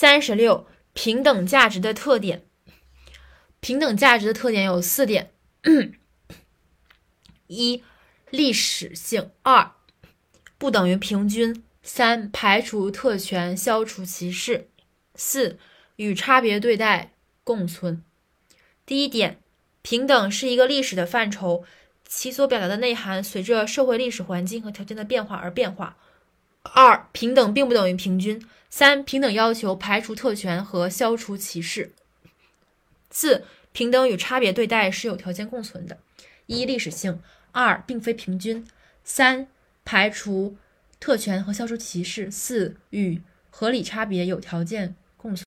三十六，平等价值的特点。平等价值的特点有四点：一、历史性；二、不等于平均；三、排除特权，消除歧视；四、与差别对待共存。第一点，平等是一个历史的范畴，其所表达的内涵随着社会历史环境和条件的变化而变化。二、平等并不等于平均。三、平等要求排除特权和消除歧视。四、平等与差别对待是有条件共存的。一、历史性；二、并非平均；三、排除特权和消除歧视；四、与合理差别有条件共存